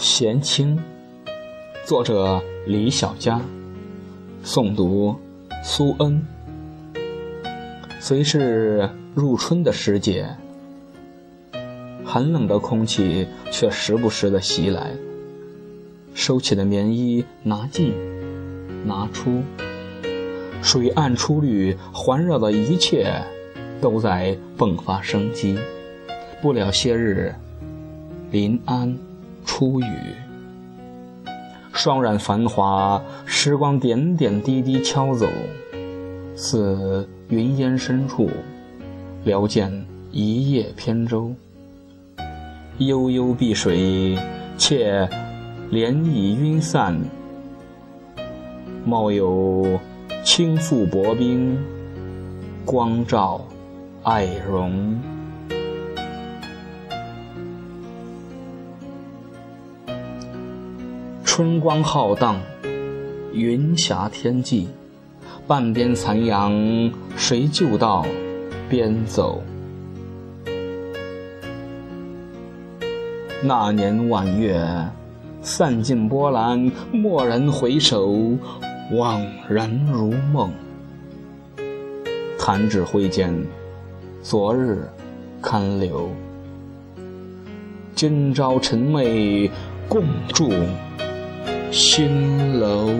闲情，作者李小佳，诵读苏恩。虽是入春的时节，寒冷的空气却时不时的袭来。收起的棉衣拿进，拿出，水岸初绿，环绕的一切都在迸发生机。不了些日，临安初雨，霜染繁华，时光点点滴滴敲走，似云烟深处，聊见一叶扁舟。悠悠碧水，且涟漪晕散，貌有轻覆薄冰，光照爱容。春光浩荡，云霞天际，半边残阳，谁就到边走？那年晚月，散尽波澜，蓦然回首，惘然如梦。弹指挥间，昨日堪留。今朝晨寐，共祝。新楼。